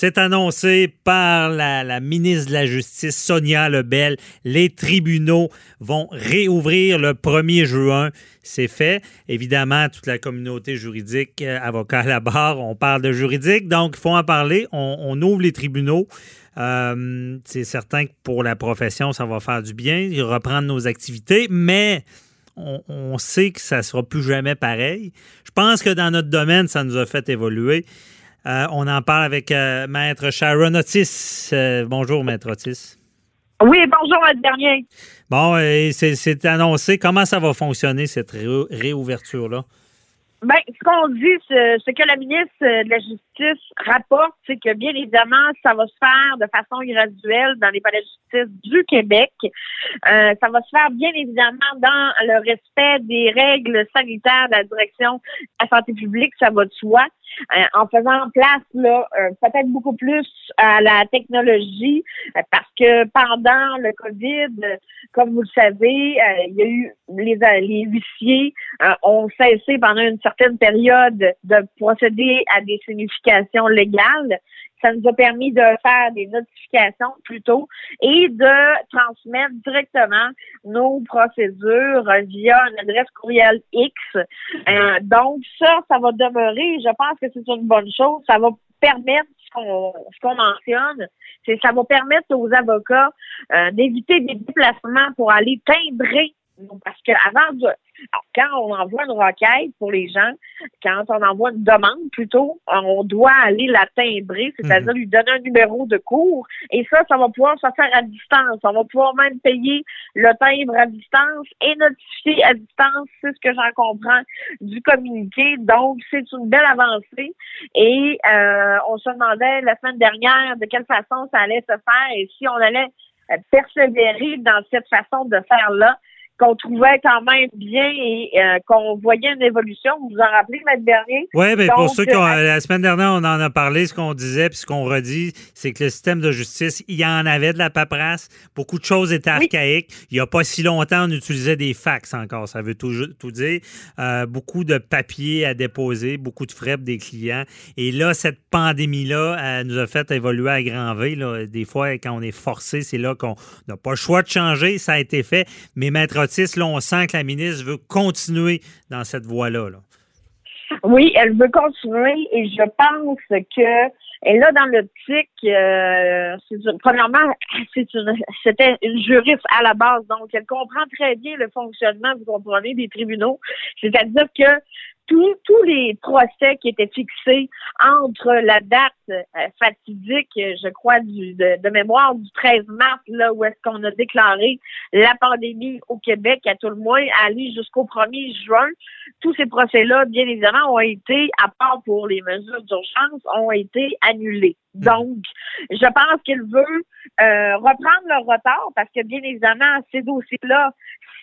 C'est annoncé par la, ministre de la Justice, Sonia Lebel. Les tribunaux vont réouvrir le 1er juin. C'est fait. Évidemment, toute la communauté juridique, euh, avocats à la barre, on parle de juridique, donc il faut en parler. On, on ouvre les tribunaux. Euh, c'est certain que pour la profession, ça va faire du bien, reprendre nos activités, mais on, on sait que ça ne sera plus jamais pareil. Je pense que dans notre domaine, ça nous a fait évoluer. Euh, on en parle avec euh, Maître Sharon Otis. Euh, bonjour, Maître Otis. Oui, bonjour, Maître Dernier. Bon, c'est annoncé. Comment ça va fonctionner, cette ré réouverture-là? Bien, ce qu'on dit, ce que la ministre de la Justice rapporte, c'est que bien évidemment, ça va se faire de façon graduelle dans les palais de justice du Québec. Euh, ça va se faire bien évidemment dans le respect des règles sanitaires de la direction de la santé publique, ça va de soi. Euh, en faisant place là euh, peut-être beaucoup plus à la technologie parce que pendant le Covid, comme vous le savez, il y a eu les, les huissiers ont cessé pendant une certaine période de procéder à des significations légales ça nous a permis de faire des notifications plutôt et de transmettre directement nos procédures via une adresse courriel X. Euh, donc, ça, ça va demeurer. Je pense que c'est une bonne chose. Ça va permettre ce qu'on mentionne, c'est ça va permettre aux avocats euh, d'éviter des déplacements pour aller timbrer parce que avant de, quand on envoie une requête pour les gens, quand on envoie une demande plutôt, on doit aller la timbrer, c'est-à-dire mhm. lui donner un numéro de cours. Et ça, ça va pouvoir se faire à distance. On va pouvoir même payer le timbre à distance et notifier à distance, c'est ce que j'en comprends du communiqué. Donc, c'est une belle avancée. Et euh, on se demandait la semaine dernière de quelle façon ça allait se faire et si on allait persévérer dans cette façon de faire là qu'on trouvait quand même bien et euh, qu'on voyait une évolution. Vous vous en rappelez, Maître Bernier? Oui, mais pour ceux qui ont, euh, la semaine dernière, on en a parlé, ce qu'on disait, puis ce qu'on redit, c'est que le système de justice, il y en avait de la paperasse. Beaucoup de choses étaient archaïques. Il n'y a pas si longtemps, on utilisait des fax encore. Ça veut tout, tout dire. Euh, beaucoup de papiers à déposer, beaucoup de frais pour des clients. Et là, cette pandémie-là nous a fait évoluer à grand V. Là. Des fois, quand on est forcé, c'est là qu'on n'a pas le choix de changer. Ça a été fait. Mais Maître on sent que la ministre veut continuer dans cette voie-là. Oui, elle veut continuer et je pense que elle là dans l'optique, euh, premièrement, c'était une juriste à la base, donc elle comprend très bien le fonctionnement, vous comprenez, des tribunaux. C'est-à-dire que tous, les procès qui étaient fixés entre la date euh, fatidique, je crois, du, de, mémoire du 13 mars, là où est-ce qu'on a déclaré la pandémie au Québec, à tout le moins, aller jusqu'au 1er juin, tous ces procès-là, bien évidemment, ont été, à part pour les mesures d'urgence, ont été annulés. Donc, je pense qu'il veut euh, reprendre le retard parce que, bien évidemment, ces dossiers-là,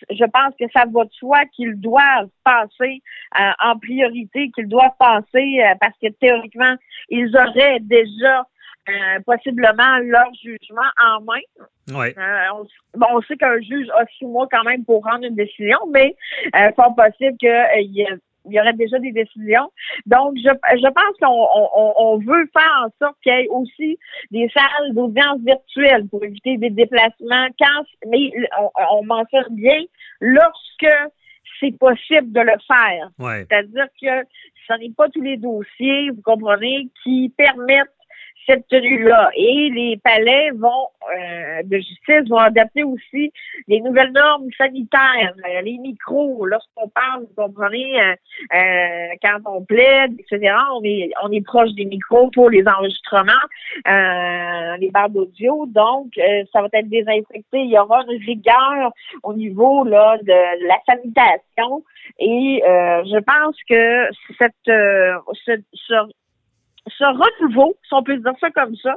je pense que ça va de soi qu'ils doivent passer euh, en priorité, qu'ils doivent passer euh, parce que théoriquement, ils auraient déjà euh, possiblement leur jugement en main. Ouais. on, bon, on sait qu'un juge a six mois quand même pour rendre une décision, mais euh, pas possible qu'il y ait il y aurait déjà des décisions. Donc, je, je pense qu'on on, on veut faire en sorte qu'il y ait aussi des salles d'audience virtuelles pour éviter des déplacements. Quand, mais on, on mentionne bien lorsque c'est possible de le faire. C'est-à-dire que ce n'est pas tous les dossiers, vous comprenez, qui permettent cette tenue-là. Et les palais vont euh, de justice vont adapter aussi les nouvelles normes sanitaires, euh, les micros. Lorsqu'on parle, vous comprenez, euh, euh, quand on plaide, etc., on est, on est proche des micros pour les enregistrements, les barres d'audio. Donc, ça va être désinfecté. Il y aura une rigueur au niveau là de la sanitation. Et je pense que cette, ce ce renouveau, si on peut dire ça comme ça,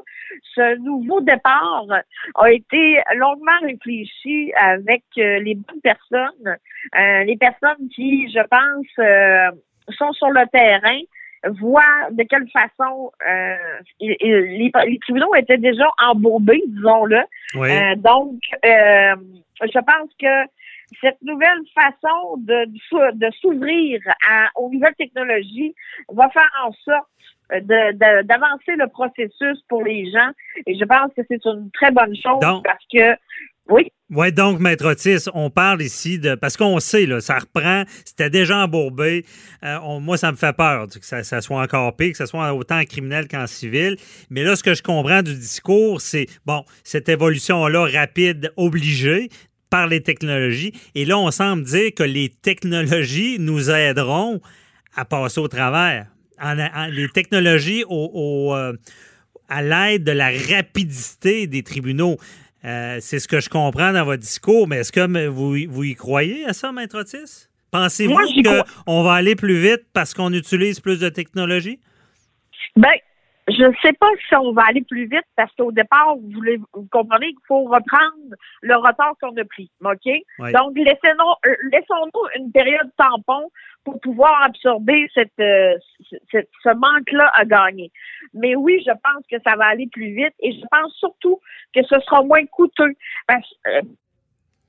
ce nouveau départ a été longuement réfléchi avec euh, les bonnes personnes, euh, les personnes qui, je pense, euh, sont sur le terrain, voient de quelle façon les, tribunaux étaient déjà embourbés, disons-le. donc, je pense que cette nouvelle façon de, de s'ouvrir aux nouvelles technologies va faire en sorte d'avancer le processus pour les gens. Et je pense que c'est une très bonne chose parce que oui. Oui, donc, Maître Otis, on parle ici de. Parce qu'on sait, là, ça reprend, c'était déjà embourbé. Euh, moi, ça me fait peur que ça, soit encore pire, que ce soit autant en criminel qu'en civil. Mais là, ce que je comprends du discours, c'est, bon, cette évolution-là rapide, obligée, par les technologies. Et là, on semble dire que les technologies nous aideront à passer au travers. les technologies au, euh, à l'aide de la rapidité des tribunaux. Euh, c'est ce que je comprends dans votre discours, mais est-ce que vous, vous y croyez à ça, Maître Otis? Pensez-vous qu'on va aller plus vite parce qu'on utilise plus de technologie? Ben, je ne sais pas si on va aller plus vite parce qu'au départ, vous, voulez, vous comprenez qu'il faut reprendre le retard qu'on a pris. OK? Donc, laissons-nous euh, laissons une période tampon pour pouvoir absorber cette, euh, ce manque-là à gagner. Mais oui, je pense que ça va aller plus vite et je pense surtout que ce sera moins coûteux parce euh,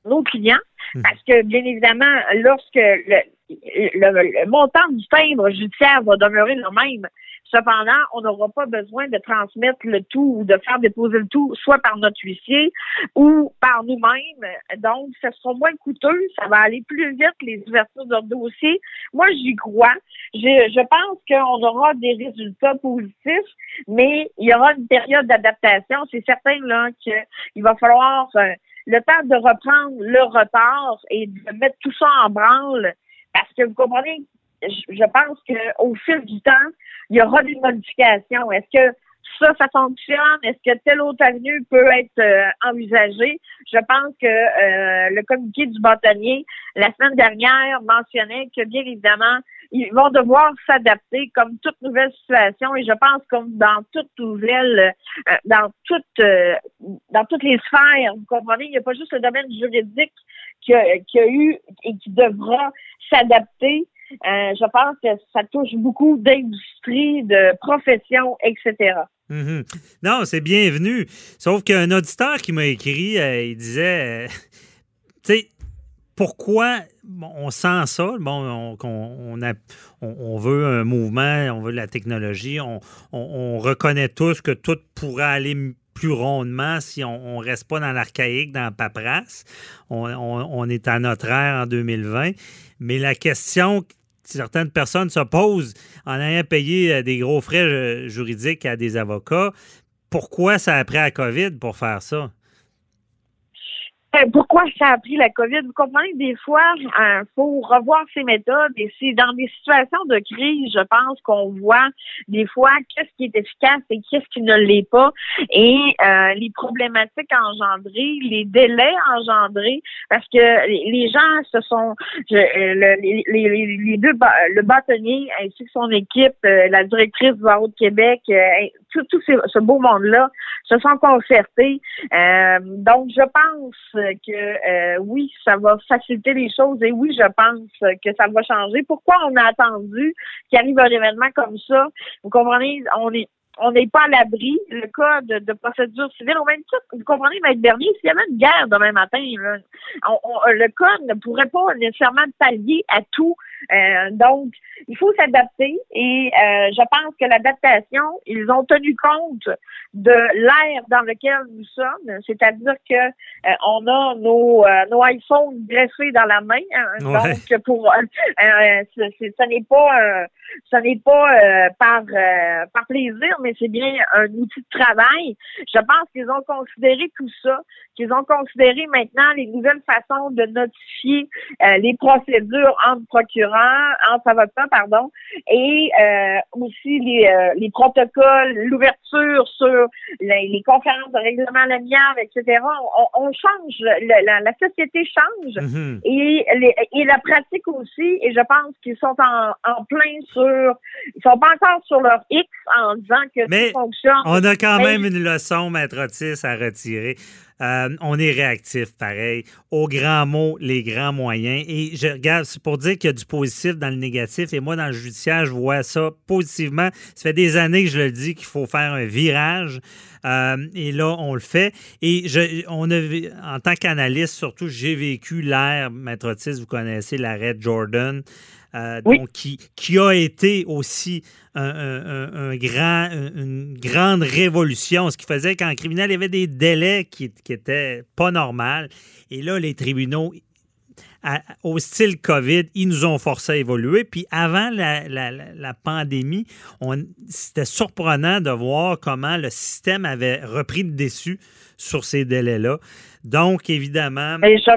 nos clients, hmm. parce que bien évidemment, lorsque le, le montant du timbre judiciaire va demeurer le même, Cependant, on n'aura pas besoin de transmettre le tout ou de faire déposer le tout soit par notre huissier ou par nous-mêmes. Donc, ce sera moins coûteux, ça va aller plus vite, les ouvertures de dossier. Moi, j'y crois. Je, pense qu'on aura des résultats positifs, mais il y aura une période d'adaptation. C'est certain là qu'il va falloir euh, le temps de reprendre le retard et de mettre tout ça en branle. Parce que vous comprenez, je pense qu'au fil du temps, il y aura des modifications. Est-ce que ça, ça fonctionne? Est-ce que telle autre avenue peut être euh, envisagée? Je pense que euh, le communiqué du bâtonnier, la semaine dernière, mentionnait que bien évidemment, ils vont devoir s'adapter comme toute nouvelle situation et je pense comme dans toute nouvelle, euh, dans toute, dans toutes les sphères, vous comprenez, il n'y a pas juste le domaine juridique qui qui a eu et qui devra s'adapter. Euh, je pense que ça touche beaucoup d'industries, de professions, etc. Mhm. Non, c'est bienvenu. Sauf qu'un auditeur qui m'a écrit, euh, il disait, euh, tu sais, pourquoi on sent ça? Bon, on, on, veut un mouvement, on veut la technologie, on, reconnaît tous que tout pourrait aller plus rondement si on ne reste pas dans l'archaïque, dans la paperasse. On, est à notre ère en 2020. Mais la question certaines personnes se posent en ayant payé euh, des gros frais euh, juridiques à des avocats. Pourquoi ça a pris la COVID pour faire ça? Euh, pourquoi ça a pris la COVID? Vous comprenez, des fois, il euh, faut revoir ses méthodes et c'est dans des situations de crise, je pense, qu'on voit des fois qu'est-ce qui est efficace et qu'est-ce qui ne l'est pas et euh, les problématiques engendrées, les délais engendrés, parce que les gens se sont, les, les, deux, le bâtonnier ainsi que son équipe, la directrice du barreau de Québec, tout, tout ce beau monde-là se sont concertés. donc, je pense que euh, oui, ça va faciliter les choses et oui, je pense que ça va changer. Pourquoi on a attendu qu'il arrive un événement comme ça? Vous comprenez, on est on n'est pas à l'abri. Le cas de, procédure civile, au même titre, vous comprenez, Maître Bernier, s'il y avait une guerre demain matin, le code ne pourrait pas nécessairement pallier à tout. Euh, donc, il faut s'adapter et euh, je pense que l'adaptation, ils ont tenu compte de l'ère dans lequel nous sommes, c'est-à-dire que euh, on a nos, nos iPhones dressés dans la main, hein, donc pour ce n'est pas ce n'est pas par par plaisir, mais c'est bien un outil de travail. Je pense qu'ils ont considéré tout ça, qu'ils ont considéré maintenant les nouvelles façons de notifier les procédures entre procureurs restaurants, entre avocats, pardon, et euh, aussi les, euh, les protocoles, l'ouverture sur les, les conférences de règlement l'amiable, etc. On, on change, le- la, la société change Mhm. et, les- et la pratique aussi. Et je pense qu'ils sont en, en plein sur, ils sont pas encore sur leur X en disant que Mais tout fonctionne. On a quand même une leçon, Maître Otis, à retirer. Euh, on est réactif, pareil. Aux grands mots, les grands moyens. Et je regarde, c'est pour dire qu'il y a du positif dans le négatif. Et moi, dans le judiciaire, je vois ça positivement. Ça fait des années que je le dis qu'il faut faire un virage. Euh, et là, on le fait. Et en tant qu'analyste, surtout, j'ai vécu l'ère, Maître Otis, vous connaissez l'arrêt Jordan. Euh, Oui. donc, qui, qui a été aussi un, un- grand, une grande révolution, ce qui faisait qu'en criminel, il y avait des délais qui, qui étaient pas normaux. Et là, les tribunaux, à- au style COVID, ils nous ont forcé à évoluer. Puis avant la, la- pandémie, on- c'était surprenant de voir comment le système avait repris le dessus sur ces délais-là. Donc, évidemment, Et je,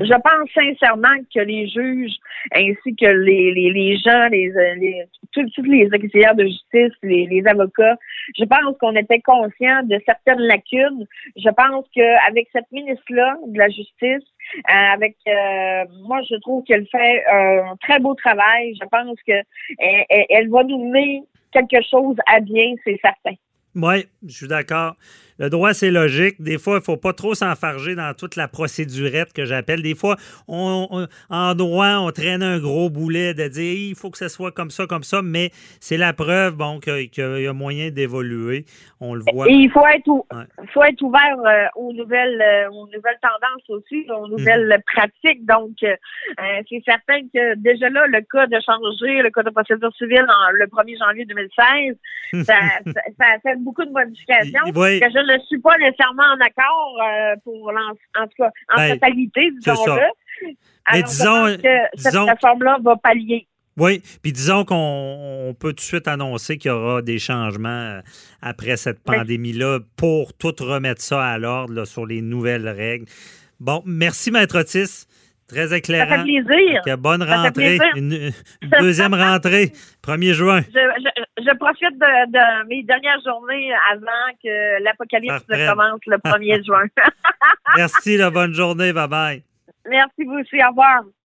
je pense sincèrement que les juges ainsi que les, les, les gens, les, les tous, tous les auxiliaires de justice, les, les avocats, je pense qu'on était conscients de certaines lacunes. Je pense qu'avec cette ministre-là de la Justice, euh, avec euh, moi je trouve qu'elle fait un très beau travail. Je pense que elle, elle- elle va nous mener quelque chose à bien, c'est certain. Oui, je suis d'accord. Le droit, c'est logique. Des fois, il ne faut pas trop s'enfarger dans toute la procédurette que j'appelle. Des fois, on, on- en droit, on traîne un gros boulet de dire il faut que ce soit comme ça, comme ça, mais c'est la preuve bon, que- qu'il y a moyen d'évoluer. On le voit. Et il faut être, ou- Ouais. faut être ouvert euh, aux nouvelles euh, aux nouvelles tendances aussi, aux nouvelles Mhm. pratiques. Donc, euh, c'est certain que déjà là, le code a changé, le code de procédure civile en, le 1er janvier 2016, ça, ça, ça a fait beaucoup de modifications. Oui. Que je ne suis pas nécessairement en accord euh, pour l'en- en tout cas en Ben, totalité, disons-le. Mais Alors, disons- je pense que cette disons- réforme-là va pallier. Oui, puis disons qu'on on peut tout de suite annoncer qu'il y aura des changements euh, après cette pandémie-là pour tout remettre ça à l'ordre sur les nouvelles règles. Bon, merci, Maître Otis. Très Ça éclairant. fait plaisir. Fait que bonne Ça rentrée. plaisir. Une, une deuxième rentrée, 1er juin. je, je, je profite de, de mes dernières journées avant que l'apocalypse Parfait. commence le 1er juin. Merci, la bonne journée. Bye bye. Merci vous aussi. Au revoir.